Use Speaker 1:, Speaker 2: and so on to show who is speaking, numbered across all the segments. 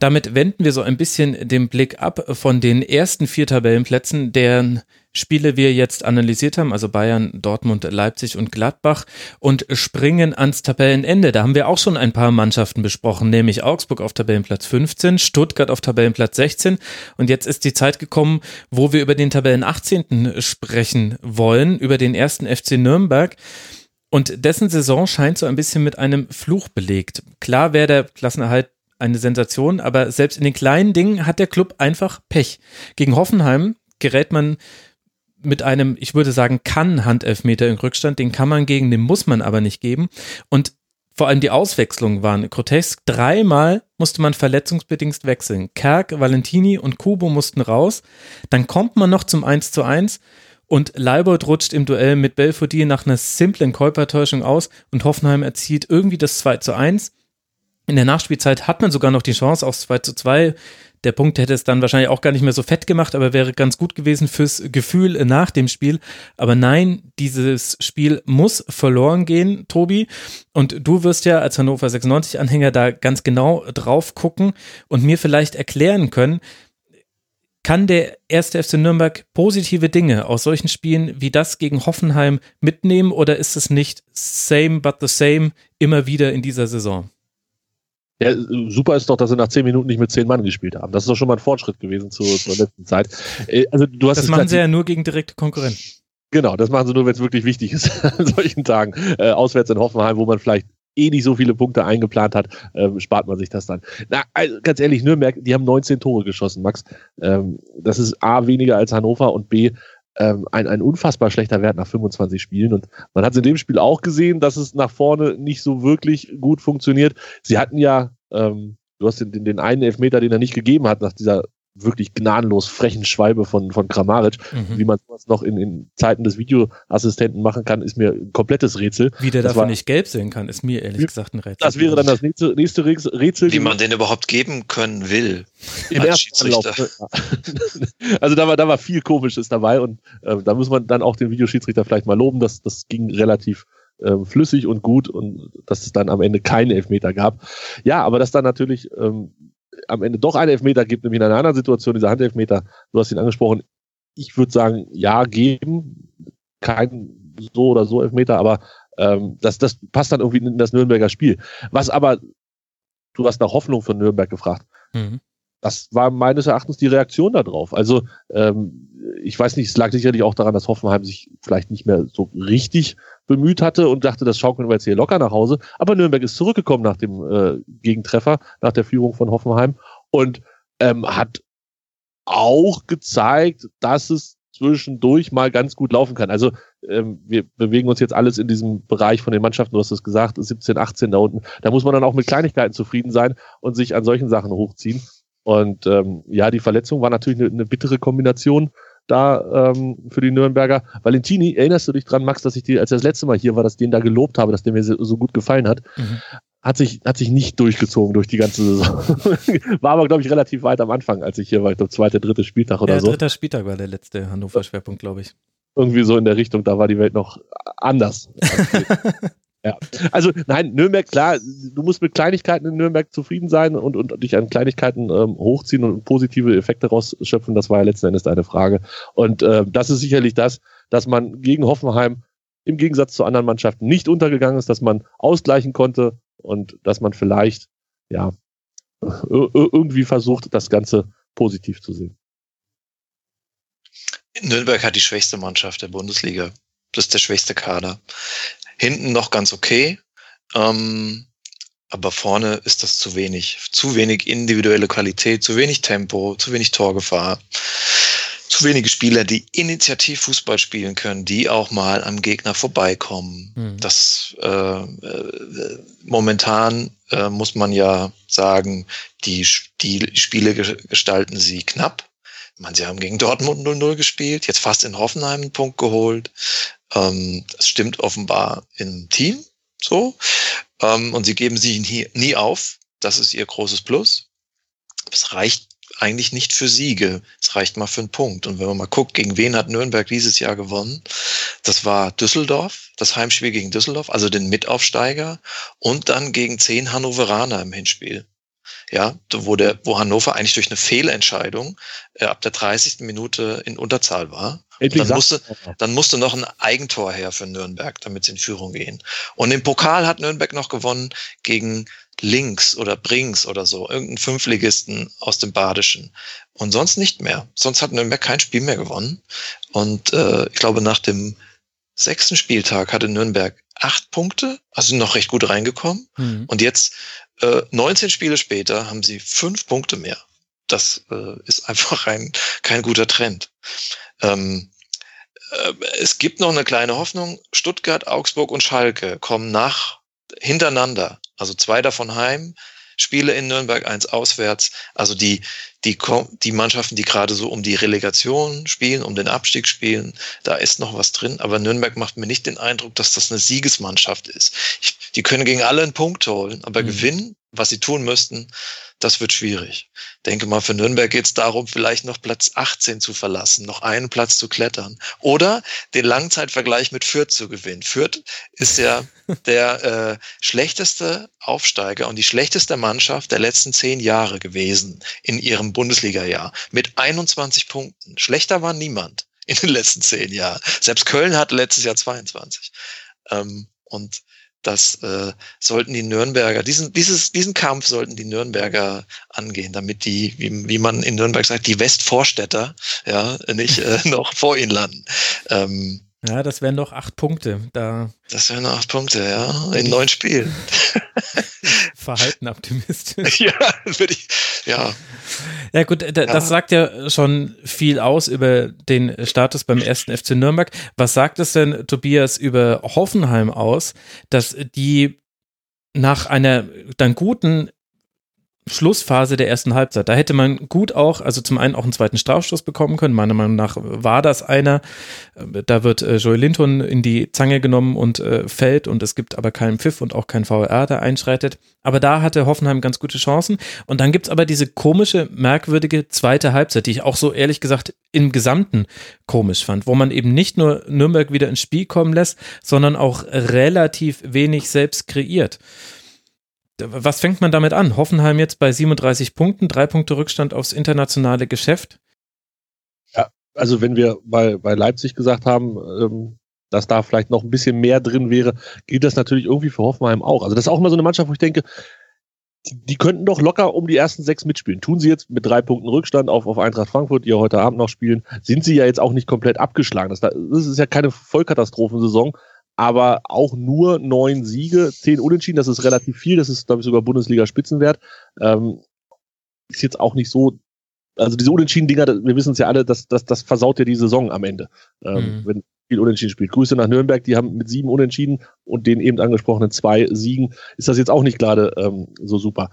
Speaker 1: Damit wenden wir so ein bisschen den Blick ab von den ersten vier Tabellenplätzen, deren Spiele wir jetzt analysiert haben, also Bayern, Dortmund, Leipzig und Gladbach und springen ans Tabellenende. Da haben wir auch schon ein paar Mannschaften besprochen, nämlich Augsburg auf Tabellenplatz 15, Stuttgart auf Tabellenplatz 16 und jetzt ist die Zeit gekommen, wo wir über den Tabellen 18. sprechen wollen, über den ersten FC Nürnberg. Und dessen Saison scheint so ein bisschen mit einem Fluch belegt. Klar wäre der Klassenerhalt eine Sensation, aber selbst in den kleinen Dingen hat der Club einfach Pech. Gegen Hoffenheim gerät man mit einem, ich würde sagen, kann Handelfmeter in Rückstand, den kann man gegen, den muss man aber nicht geben. Und vor allem die Auswechslungen waren grotesk. Dreimal musste man verletzungsbedingt wechseln. Kerk, Valentini und Kubo mussten raus. Dann kommt man noch zum 1 zu 1 und Leibold rutscht im Duell mit Belfodil nach einer simplen Käupertäuschung aus und Hoffenheim erzielt irgendwie das 2 zu 1. In der Nachspielzeit hat man sogar noch die Chance aufs 2 zu 2. Der Punkt hätte es dann wahrscheinlich auch gar nicht mehr so fett gemacht, aber wäre ganz gut gewesen fürs Gefühl nach dem Spiel. Aber nein, dieses Spiel muss verloren gehen, Tobi. Und du wirst ja als Hannover 96-Anhänger da ganz genau drauf gucken und mir vielleicht erklären können, kann der erste FC Nürnberg positive Dinge aus solchen Spielen wie das gegen Hoffenheim mitnehmen oder ist es nicht same but the same immer wieder in dieser Saison?
Speaker 2: Ja, super ist doch, dass sie nach zehn Minuten nicht mit zehn Mann gespielt haben. Das ist doch schon mal ein Fortschritt gewesen zur, zur letzten Zeit.
Speaker 1: Äh, also du hast das machen sie ja nur gegen direkte Konkurrenten.
Speaker 2: Genau, das machen sie nur, wenn es wirklich wichtig ist an solchen Tagen. Äh, auswärts in Hoffenheim, wo man vielleicht eh nicht so viele Punkte eingeplant hat, ähm, spart man sich das dann. Na, also ganz ehrlich, Nürnberg, die haben 19 Tore geschossen, Max. Ähm, das ist A weniger als Hannover und B ähm, ein, ein unfassbar schlechter Wert nach 25 Spielen. Und man hat es in dem Spiel auch gesehen, dass es nach vorne nicht so wirklich gut funktioniert. Sie hatten ja, ähm, du hast den, den, den einen Elfmeter, den er nicht gegeben hat, nach dieser wirklich gnadenlos frechen Schwalbe von, von Kramaric. Mhm. Wie man sowas noch in, in Zeiten des Videoassistenten machen kann, ist mir ein komplettes Rätsel.
Speaker 1: Wie der das dafür war, nicht gelb sehen kann, ist mir ehrlich gesagt ein Rätsel.
Speaker 2: Das wäre dann das nächste, nächste Rätsel.
Speaker 3: Wie man den überhaupt geben können will.
Speaker 2: Im ersten Anlauf. also da war, da war viel Komisches dabei und äh, da muss man dann auch den Videoschiedsrichter vielleicht mal loben. Das, das ging relativ äh, flüssig und gut und dass es dann am Ende keine Elfmeter gab. Ja, aber dass dann natürlich ähm, am Ende doch einen Elfmeter gibt, nämlich in einer anderen Situation, dieser Handelfmeter, du hast ihn angesprochen, ich würde sagen, ja, geben, kein so oder so Elfmeter, aber ähm, das, das passt dann irgendwie in das Nürnberger Spiel. Was aber, du hast nach Hoffnung von Nürnberg gefragt. Mhm. Das war meines Erachtens die Reaktion darauf. Also ähm, ich weiß nicht, es lag sicherlich auch daran, dass Hoffenheim sich vielleicht nicht mehr so richtig bemüht hatte und dachte, das schaukeln wir jetzt hier locker nach Hause. Aber Nürnberg ist zurückgekommen nach dem äh, Gegentreffer, nach der Führung von Hoffenheim und ähm, hat auch gezeigt, dass es zwischendurch mal ganz gut laufen kann. Also ähm, wir bewegen uns jetzt alles in diesem Bereich von den Mannschaften, du hast es gesagt, 17, 18 da unten. Da muss man dann auch mit Kleinigkeiten zufrieden sein und sich an solchen Sachen hochziehen. Und ähm, ja, die Verletzung war natürlich eine, eine bittere Kombination da ähm, für die Nürnberger. Valentini, erinnerst du dich dran, Max, dass ich dir, als er das letzte Mal hier war, dass den da gelobt habe, dass der mir so, so gut gefallen hat? Mhm. Hat sich, hat sich nicht durchgezogen durch die ganze Saison. war aber, glaube ich, relativ weit am Anfang, als ich hier war. Ich glaube, zweiter, dritter Spieltag oder
Speaker 1: ja,
Speaker 2: so.
Speaker 1: Dritter Spieltag war der letzte Hannover-Schwerpunkt, glaube ich.
Speaker 2: Irgendwie so in der Richtung, da war die Welt noch anders. Ja, also nein, Nürnberg, klar, du musst mit Kleinigkeiten in Nürnberg zufrieden sein und, und dich an Kleinigkeiten ähm, hochziehen und positive Effekte rausschöpfen, das war ja letzten Endes deine Frage. Und äh, das ist sicherlich das, dass man gegen Hoffenheim im Gegensatz zu anderen Mannschaften nicht untergegangen ist, dass man ausgleichen konnte und dass man vielleicht, ja, irgendwie versucht, das Ganze positiv zu sehen.
Speaker 3: Nürnberg hat die schwächste Mannschaft der Bundesliga. Das ist der schwächste Kader. Hinten noch ganz okay. Ähm, aber vorne ist das zu wenig. Zu wenig individuelle Qualität, zu wenig Tempo, zu wenig Torgefahr. Zu wenige Spieler, die initiativ Fußball spielen können, die auch mal am Gegner vorbeikommen. Mhm. Das äh, äh, momentan äh, muss man ja sagen, die, die Spiele gestalten sie knapp. Man, sie haben gegen Dortmund 0-0 gespielt, jetzt fast in Hoffenheim einen Punkt geholt. Ähm, das stimmt offenbar im Team so. Ähm, und sie geben sich nie, nie auf. Das ist ihr großes Plus. Es reicht eigentlich nicht für Siege. Es reicht mal für einen Punkt. Und wenn man mal guckt, gegen wen hat Nürnberg dieses Jahr gewonnen? Das war Düsseldorf, das Heimspiel gegen Düsseldorf, also den Mitaufsteiger und dann gegen zehn Hannoveraner im Hinspiel. Ja, wo der, wo Hannover eigentlich durch eine Fehlentscheidung äh, ab der 30. Minute in Unterzahl war. Dann musste, dann musste noch ein Eigentor her für Nürnberg, damit sie in Führung gehen. Und im Pokal hat Nürnberg noch gewonnen gegen Links oder Brings oder so, irgendeinen Fünfligisten aus dem Badischen. Und sonst nicht mehr. Sonst hat Nürnberg kein Spiel mehr gewonnen. Und äh, ich glaube, nach dem sechsten Spieltag hatte Nürnberg acht Punkte, also noch recht gut reingekommen. Mhm. Und jetzt, äh, 19 Spiele später, haben sie fünf Punkte mehr. Das äh, ist einfach ein, kein guter Trend. Ähm, äh, es gibt noch eine kleine Hoffnung. Stuttgart, Augsburg und Schalke kommen nach hintereinander also zwei davon heim, Spiele in Nürnberg, eins auswärts. Also die, die, die Mannschaften, die gerade so um die Relegation spielen, um den Abstieg spielen, da ist noch was drin. Aber Nürnberg macht mir nicht den Eindruck, dass das eine Siegesmannschaft ist. Ich, die können gegen alle einen Punkt holen, aber mhm. gewinnen, was sie tun müssten, das wird schwierig. Denke mal, für Nürnberg geht es darum, vielleicht noch Platz 18 zu verlassen, noch einen Platz zu klettern oder den Langzeitvergleich mit Fürth zu gewinnen. Fürth ist ja der äh, schlechteste Aufsteiger und die schlechteste Mannschaft der letzten zehn Jahre gewesen in ihrem Bundesliga-Jahr mit 21 Punkten. Schlechter war niemand in den letzten zehn Jahren. Selbst Köln hatte letztes Jahr 22. Ähm, und das äh, sollten die Nürnberger, diesen, dieses, diesen Kampf sollten die Nürnberger angehen, damit die, wie, wie man in Nürnberg sagt, die Westvorstädter ja nicht äh, noch vor ihnen landen. Ähm,
Speaker 1: ja, das wären doch acht Punkte. Da
Speaker 3: das wären acht Punkte, ja, in neun Spielen.
Speaker 1: Verhalten optimistisch.
Speaker 3: ja, würde ich, ja.
Speaker 1: Ja gut, das ja. sagt ja schon viel aus über den Status beim ersten FC Nürnberg. Was sagt es denn, Tobias, über Hoffenheim aus, dass die nach einer dann guten Schlussphase der ersten Halbzeit. Da hätte man gut auch, also zum einen auch einen zweiten Strafstoß bekommen können. Meiner Meinung nach war das einer. Da wird äh, Joey Linton in die Zange genommen und äh, fällt und es gibt aber keinen Pfiff und auch kein VR, der einschreitet. Aber da hatte Hoffenheim ganz gute Chancen. Und dann gibt's aber diese komische, merkwürdige zweite Halbzeit, die ich auch so ehrlich gesagt im Gesamten komisch fand, wo man eben nicht nur Nürnberg wieder ins Spiel kommen lässt, sondern auch relativ wenig selbst kreiert was fängt man damit an? Hoffenheim jetzt bei 37 Punkten, drei Punkte Rückstand aufs internationale Geschäft?
Speaker 2: Ja, also wenn wir bei, bei Leipzig gesagt haben, ähm, dass da vielleicht noch ein bisschen mehr drin wäre, gilt das natürlich irgendwie für Hoffenheim auch. Also das ist auch immer so eine Mannschaft, wo ich denke, die, die könnten doch locker um die ersten sechs mitspielen. Tun sie jetzt mit drei Punkten Rückstand auf, auf Eintracht Frankfurt, die ja heute Abend noch spielen, sind sie ja jetzt auch nicht komplett abgeschlagen. Das, das ist ja keine Vollkatastrophensaison, aber auch nur neun Siege, zehn Unentschieden, das ist relativ viel, das ist, glaube ich, sogar Bundesliga-Spitzenwert. Ähm, ist jetzt auch nicht so, also diese Unentschieden-Dinger, wir wissen es ja alle, das, das, das versaut ja die Saison am Ende, ähm, mhm. wenn viel Unentschieden spielt. Grüße nach Nürnberg, die haben mit sieben Unentschieden und den eben angesprochenen zwei Siegen, ist das jetzt auch nicht gerade ähm, so super.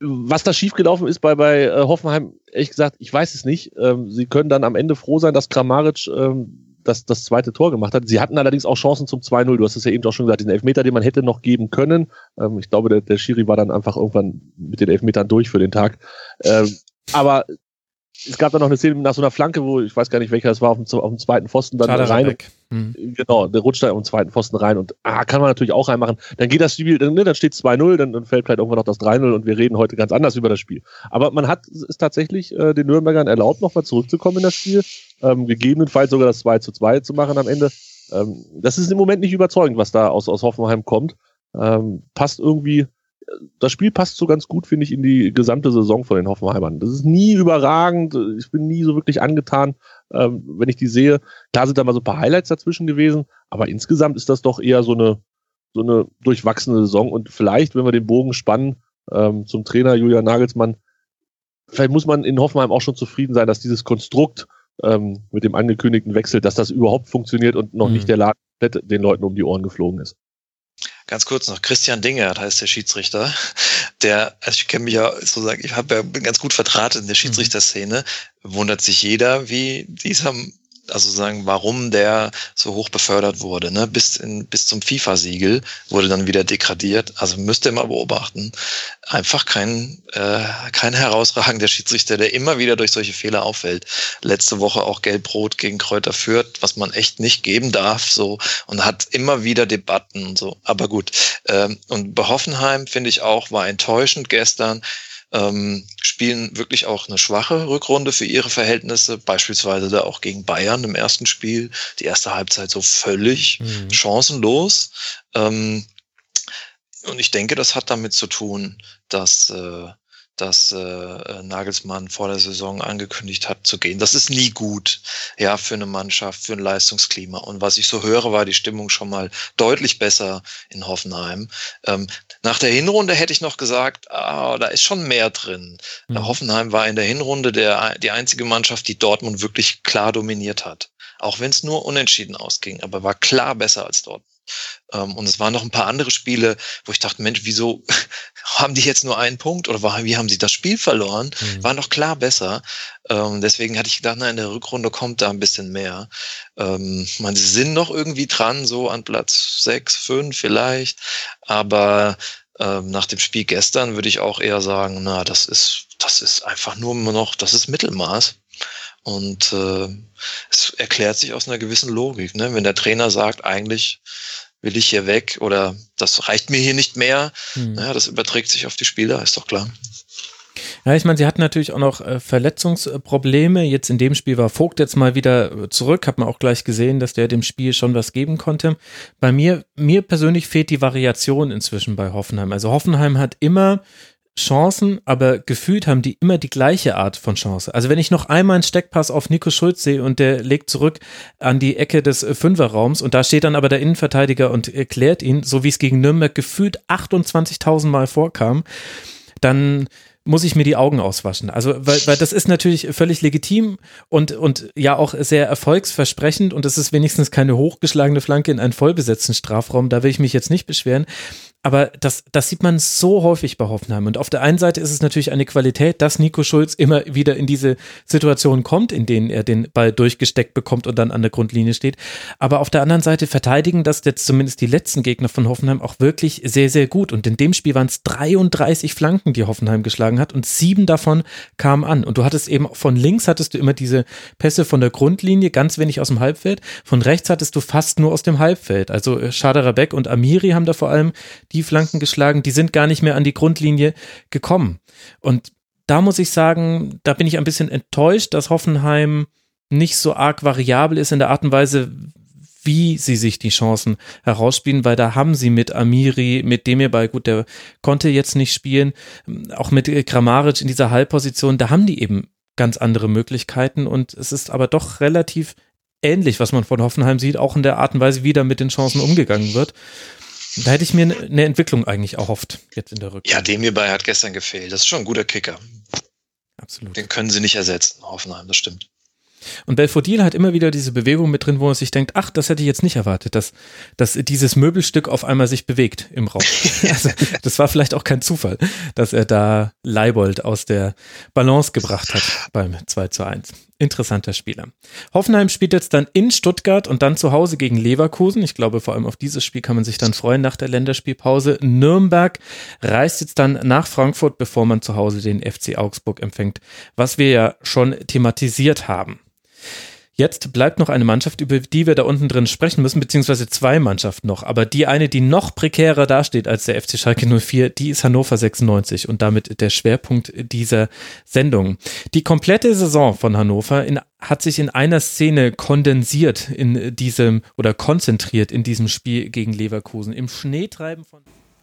Speaker 2: Was da schiefgelaufen ist bei, bei äh, Hoffenheim, ehrlich gesagt, ich weiß es nicht. Ähm, sie können dann am Ende froh sein, dass Kramaric ähm, das, das zweite Tor gemacht hat. Sie hatten allerdings auch Chancen zum 2-0. Du hast es ja eben auch schon gesagt, diesen Elfmeter, den man hätte noch geben können. Ähm, ich glaube, der, der Schiri war dann einfach irgendwann mit den Elfmetern durch für den Tag. Ähm, aber es gab dann noch eine Szene nach so einer Flanke, wo ich weiß gar nicht welcher das war, auf dem, auf dem zweiten Pfosten dann Schade rein. Mhm. Genau, der rutscht da auf dem zweiten Pfosten rein und ah, kann man natürlich auch reinmachen. Dann geht das Spiel, dann, ne, dann steht 2-0, dann, dann fällt vielleicht irgendwann noch das 3-0 und wir reden heute ganz anders über das Spiel. Aber man hat es tatsächlich äh, den Nürnbergern erlaubt, nochmal zurückzukommen in das Spiel, ähm, gegebenenfalls sogar das 2 zu 2 zu machen am Ende. Ähm, das ist im Moment nicht überzeugend, was da aus, aus Hoffenheim kommt. Ähm, passt irgendwie das Spiel passt so ganz gut, finde ich, in die gesamte Saison von den Hoffenheimern. Das ist nie überragend, ich bin nie so wirklich angetan, ähm, wenn ich die sehe. Klar sind da mal so ein paar Highlights dazwischen gewesen, aber insgesamt ist das doch eher so eine, so eine durchwachsene Saison und vielleicht, wenn wir den Bogen spannen ähm, zum Trainer Julian Nagelsmann, vielleicht muss man in Hoffenheim auch schon zufrieden sein, dass dieses Konstrukt ähm, mit dem angekündigten Wechsel, dass das überhaupt funktioniert und noch mhm. nicht der Laden den Leuten um die Ohren geflogen ist.
Speaker 3: Ganz kurz noch, Christian Dingert heißt der Schiedsrichter. Der, also ich kenne mich ja sozusagen, ich habe ja bin ganz gut vertratet in der mhm. Schiedsrichterszene. Wundert sich jeder, wie dieser also sagen, warum der so hoch befördert wurde, ne? bis, in, bis zum FIFA-Siegel wurde dann wieder degradiert. Also müsst ihr mal beobachten. Einfach kein, äh, kein herausragender Schiedsrichter, der immer wieder durch solche Fehler auffällt. Letzte Woche auch Gelb-Rot gegen Kräuter führt, was man echt nicht geben darf, so, und hat immer wieder Debatten und so. Aber gut. Ähm, und bei Hoffenheim finde ich auch, war enttäuschend gestern ähm, spielen wirklich auch eine schwache Rückrunde für ihre Verhältnisse, beispielsweise da auch gegen Bayern im ersten Spiel, die erste Halbzeit so völlig mhm. chancenlos. Ähm, und ich denke, das hat damit zu tun, dass äh, dass äh, äh, Nagelsmann vor der Saison angekündigt hat zu gehen. Das ist nie gut, ja, für eine Mannschaft, für ein Leistungsklima. Und was ich so höre, war die Stimmung schon mal deutlich besser in Hoffenheim. Ähm, nach der Hinrunde hätte ich noch gesagt, ah, da ist schon mehr drin. Mhm. Hoffenheim war in der Hinrunde der, die einzige Mannschaft, die Dortmund wirklich klar dominiert hat. Auch wenn es nur unentschieden ausging, aber war klar besser als Dortmund. Ähm, und es waren noch ein paar andere Spiele, wo ich dachte, Mensch, wieso haben die jetzt nur einen Punkt oder wie haben sie das Spiel verloren? Mhm. War noch klar besser. Ähm, deswegen hatte ich gedacht, na, in der Rückrunde kommt da ein bisschen mehr. Ähm, man, sie sind noch irgendwie dran, so an Platz sechs, fünf vielleicht. Aber ähm, nach dem Spiel gestern würde ich auch eher sagen, na, das ist, das ist einfach nur noch, das ist Mittelmaß. Und äh, es erklärt sich aus einer gewissen Logik. Ne? Wenn der Trainer sagt, eigentlich will ich hier weg oder das reicht mir hier nicht mehr, hm. ja, das überträgt sich auf die Spieler, ist doch klar.
Speaker 1: Ja, ich meine, sie hatten natürlich auch noch äh, Verletzungsprobleme. Jetzt in dem Spiel war Vogt jetzt mal wieder äh, zurück. Hat man auch gleich gesehen, dass der dem Spiel schon was geben konnte. Bei mir, mir persönlich fehlt die Variation inzwischen bei Hoffenheim. Also Hoffenheim hat immer Chancen, aber gefühlt haben die immer die gleiche Art von Chance. Also wenn ich noch einmal einen Steckpass auf Nico Schulz sehe und der legt zurück an die Ecke des Fünferraums und da steht dann aber der Innenverteidiger und erklärt ihn, so wie es gegen Nürnberg gefühlt 28.000 Mal vorkam, dann muss ich mir die Augen auswaschen. Also, weil, weil das ist natürlich völlig legitim und, und ja auch sehr erfolgsversprechend und es ist wenigstens keine hochgeschlagene Flanke in einen vollbesetzten Strafraum. Da will ich mich jetzt nicht beschweren aber das, das sieht man so häufig bei Hoffenheim. Und auf der einen Seite ist es natürlich eine Qualität, dass Nico Schulz immer wieder in diese Situation kommt, in denen er den Ball durchgesteckt bekommt und dann an der Grundlinie steht. Aber auf der anderen Seite verteidigen das jetzt zumindest die letzten Gegner von Hoffenheim auch wirklich sehr, sehr gut. Und in dem Spiel waren es 33 Flanken, die Hoffenheim geschlagen hat und sieben davon kamen an. Und du hattest eben von links hattest du immer diese Pässe von der Grundlinie, ganz wenig aus dem Halbfeld. Von rechts hattest du fast nur aus dem Halbfeld. Also äh, Schaderabek und Amiri haben da vor allem die die Flanken geschlagen, die sind gar nicht mehr an die Grundlinie gekommen. Und da muss ich sagen, da bin ich ein bisschen enttäuscht, dass Hoffenheim nicht so arg variabel ist in der Art und Weise, wie sie sich die Chancen herausspielen, weil da haben sie mit Amiri, mit dem bei gut, der konnte jetzt nicht spielen, auch mit Kramaric in dieser Halbposition, da haben die eben ganz andere Möglichkeiten und es ist aber doch relativ ähnlich, was man von Hoffenheim sieht, auch in der Art und Weise, wie da mit den Chancen umgegangen wird. Da hätte ich mir eine Entwicklung eigentlich erhofft, jetzt in der Rückkehr.
Speaker 3: Ja, dem hierbei hat gestern gefehlt. Das ist schon ein guter Kicker.
Speaker 1: Absolut.
Speaker 3: Den können sie nicht ersetzen, Hoffenheim, das stimmt.
Speaker 1: Und Belfodil hat immer wieder diese Bewegung mit drin, wo man sich denkt, ach, das hätte ich jetzt nicht erwartet, dass, dass dieses Möbelstück auf einmal sich bewegt im Raum. also, das war vielleicht auch kein Zufall, dass er da Leibold aus der Balance gebracht hat beim 2 zu 1. Interessanter Spieler. Hoffenheim spielt jetzt dann in Stuttgart und dann zu Hause gegen Leverkusen. Ich glaube, vor allem auf dieses Spiel kann man sich dann freuen nach der Länderspielpause. Nürnberg reist jetzt dann nach Frankfurt, bevor man zu Hause den FC Augsburg empfängt, was wir ja schon thematisiert haben. Jetzt bleibt noch eine Mannschaft, über die wir da unten drin sprechen müssen, beziehungsweise zwei Mannschaften noch. Aber die eine, die noch prekärer dasteht als der FC Schalke 04, die ist Hannover 96 und damit der Schwerpunkt dieser Sendung. Die komplette Saison von Hannover in, hat sich in einer Szene kondensiert in diesem oder konzentriert in diesem Spiel gegen Leverkusen. Im Schneetreiben von